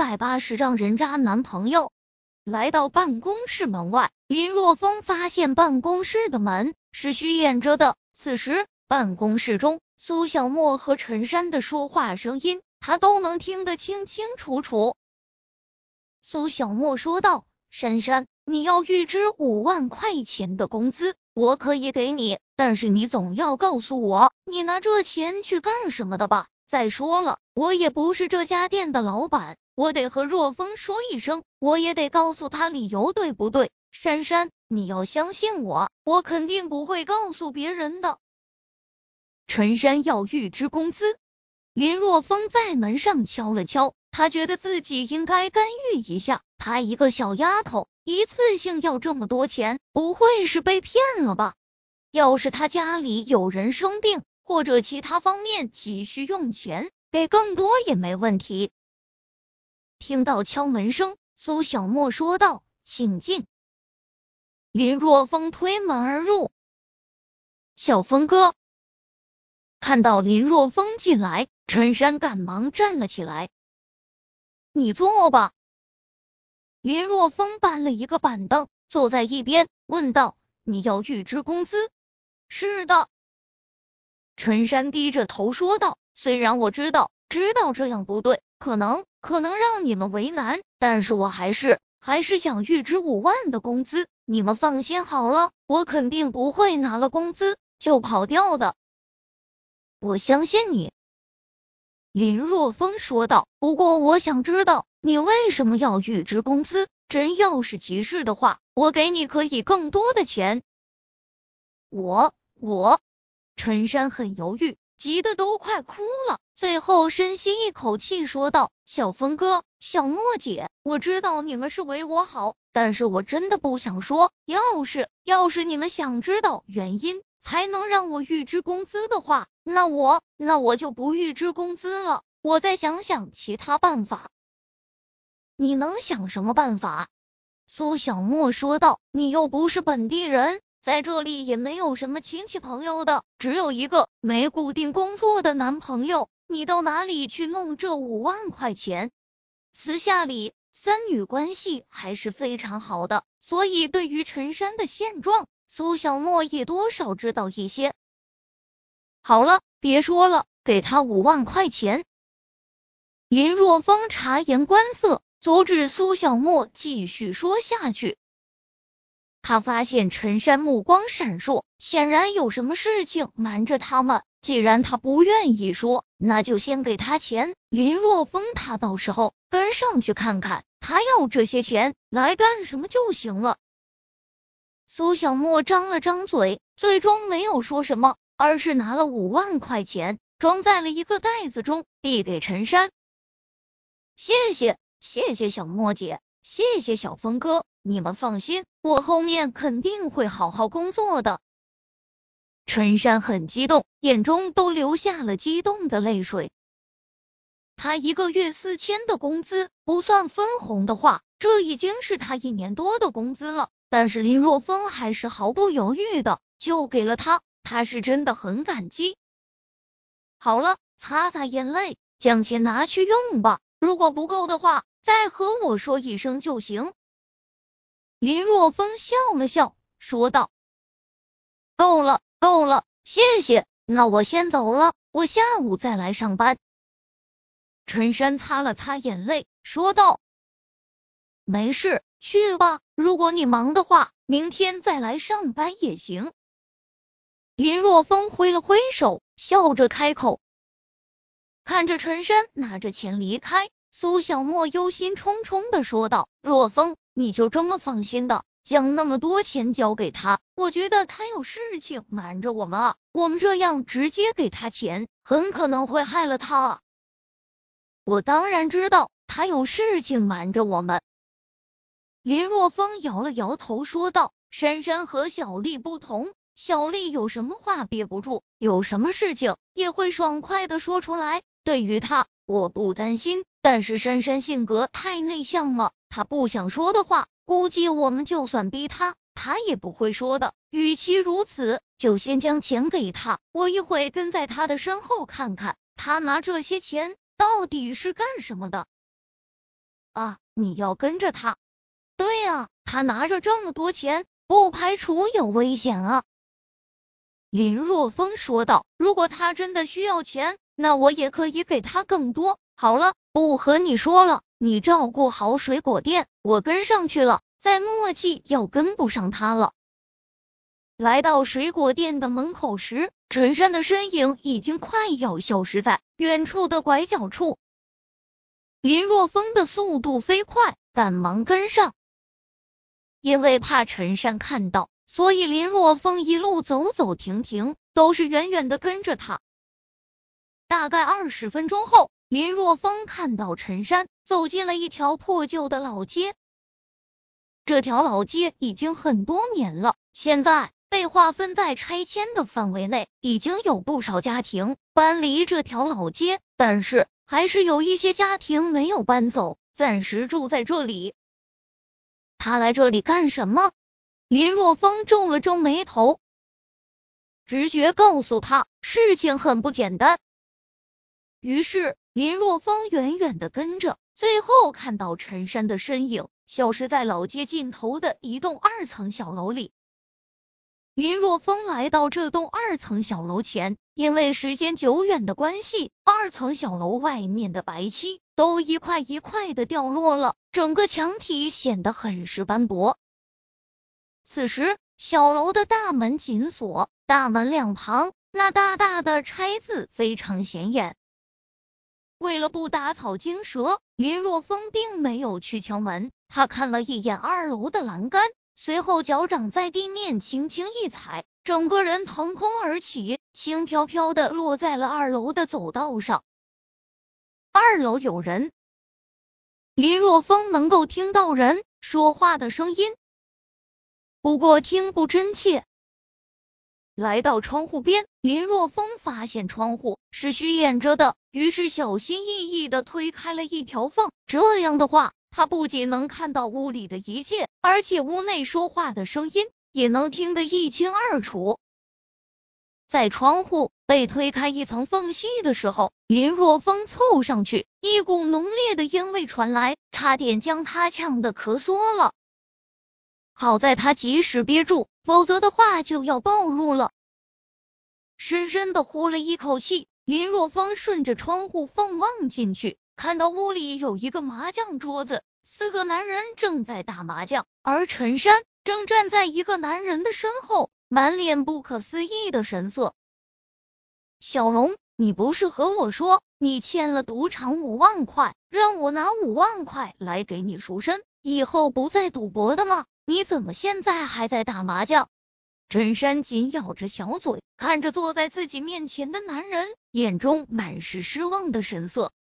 百八十丈人渣男朋友。来到办公室门外，林若风发现办公室的门是虚掩着的。此时，办公室中苏小沫和陈山的说话声音，他都能听得清清楚楚。苏小沫说道：“珊珊，你要预支五万块钱的工资，我可以给你，但是你总要告诉我，你拿这钱去干什么的吧？再说了，我也不是这家店的老板。”我得和若风说一声，我也得告诉他理由，对不对？珊珊，你要相信我，我肯定不会告诉别人的。陈山要预支工资，林若风在门上敲了敲，他觉得自己应该干预一下。她一个小丫头，一次性要这么多钱，不会是被骗了吧？要是他家里有人生病，或者其他方面急需用钱，给更多也没问题。听到敲门声，苏小沫说道：“请进。”林若风推门而入。小峰哥看到林若风进来，陈山赶忙站了起来：“你坐吧。”林若风搬了一个板凳，坐在一边，问道：“你要预支工资？”“是的。”陈山低着头说道：“虽然我知道，知道这样不对，可能……”可能让你们为难，但是我还是还是想预支五万的工资。你们放心好了，我肯定不会拿了工资就跑掉的。我相信你。”林若风说道。“不过我想知道你为什么要预支工资？真要是急事的话，我给你可以更多的钱。”我我，陈山很犹豫。急得都快哭了，最后深吸一口气说道：“小峰哥，小莫姐，我知道你们是为我好，但是我真的不想说。要是要是你们想知道原因才能让我预支工资的话，那我那我就不预支工资了。我再想想其他办法。你能想什么办法？”苏小莫说道：“你又不是本地人。”在这里也没有什么亲戚朋友的，只有一个没固定工作的男朋友。你到哪里去弄这五万块钱？私下里三女关系还是非常好的，所以对于陈山的现状，苏小沫也多少知道一些。好了，别说了，给他五万块钱。林若风察言观色，阻止苏小沫继续说下去。他发现陈山目光闪烁，显然有什么事情瞒着他们。既然他不愿意说，那就先给他钱。林若风他到时候跟上去看看，他要这些钱来干什么就行了。苏小沫张了张嘴，最终没有说什么，而是拿了五万块钱，装在了一个袋子中，递给陈山。谢谢，谢谢小莫姐，谢谢小峰哥。你们放心，我后面肯定会好好工作的。陈山很激动，眼中都流下了激动的泪水。他一个月四千的工资，不算分红的话，这已经是他一年多的工资了。但是林若风还是毫不犹豫的就给了他，他是真的很感激。好了，擦擦眼泪，将钱拿去用吧。如果不够的话，再和我说一声就行。林若风笑了笑，说道：“够了，够了，谢谢。那我先走了，我下午再来上班。”陈山擦了擦眼泪，说道：“没事，去吧。如果你忙的话，明天再来上班也行。”林若风挥了挥手，笑着开口。看着陈山拿着钱离开，苏小沫忧心忡忡的说道：“若风。”你就这么放心的将那么多钱交给他？我觉得他有事情瞒着我们啊！我们这样直接给他钱，很可能会害了他！我当然知道他有事情瞒着我们。林若风摇了摇头说道：“珊珊和小丽不同，小丽有什么话憋不住，有什么事情也会爽快的说出来。对于他，我不担心。但是珊珊性格太内向了。”她不想说的话，估计我们就算逼她，她也不会说的。与其如此，就先将钱给她，我一会跟在他的身后看看，他拿这些钱到底是干什么的。啊，你要跟着他？对啊，他拿着这么多钱，不排除有危险啊。林若风说道：“如果他真的需要钱，那我也可以给他更多。好了，不和你说了，你照顾好水果店，我跟上去了。再墨迹要跟不上他了。”来到水果店的门口时，陈山的身影已经快要消失在远处的拐角处。林若风的速度飞快，赶忙跟上。因为怕陈山看到，所以林若风一路走走停停，都是远远的跟着他。大概二十分钟后，林若风看到陈山走进了一条破旧的老街。这条老街已经很多年了，现在。被划分在拆迁的范围内，已经有不少家庭搬离这条老街，但是还是有一些家庭没有搬走，暂时住在这里。他来这里干什么？林若风皱了皱眉头，直觉告诉他事情很不简单。于是林若风远远的跟着，最后看到陈山的身影消失在老街尽头的一栋二层小楼里。林若风来到这栋二层小楼前，因为时间久远的关系，二层小楼外面的白漆都一块一块的掉落了，整个墙体显得很是斑驳。此时，小楼的大门紧锁，大门两旁那大大的拆字非常显眼。为了不打草惊蛇，林若风并没有去敲门，他看了一眼二楼的栏杆。随后，脚掌在地面轻轻一踩，整个人腾空而起，轻飘飘的落在了二楼的走道上。二楼有人，林若风能够听到人说话的声音，不过听不真切。来到窗户边，林若风发现窗户是虚掩着的，于是小心翼翼的推开了一条缝。这样的话。他不仅能看到屋里的一切，而且屋内说话的声音也能听得一清二楚。在窗户被推开一层缝隙的时候，林若风凑上去，一股浓烈的烟味传来，差点将他呛得咳嗽了。好在他及时憋住，否则的话就要暴露了。深深的呼了一口气，林若风顺着窗户缝望进去。看到屋里有一个麻将桌子，四个男人正在打麻将，而陈山正站在一个男人的身后，满脸不可思议的神色。小龙，你不是和我说你欠了赌场五万块，让我拿五万块来给你赎身，以后不再赌博的吗？你怎么现在还在打麻将？陈山紧咬着小嘴，看着坐在自己面前的男人，眼中满是失望的神色。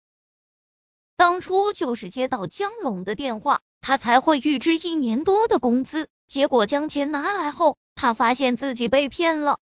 当初就是接到江龙的电话，他才会预支一年多的工资。结果将钱拿来后，他发现自己被骗了。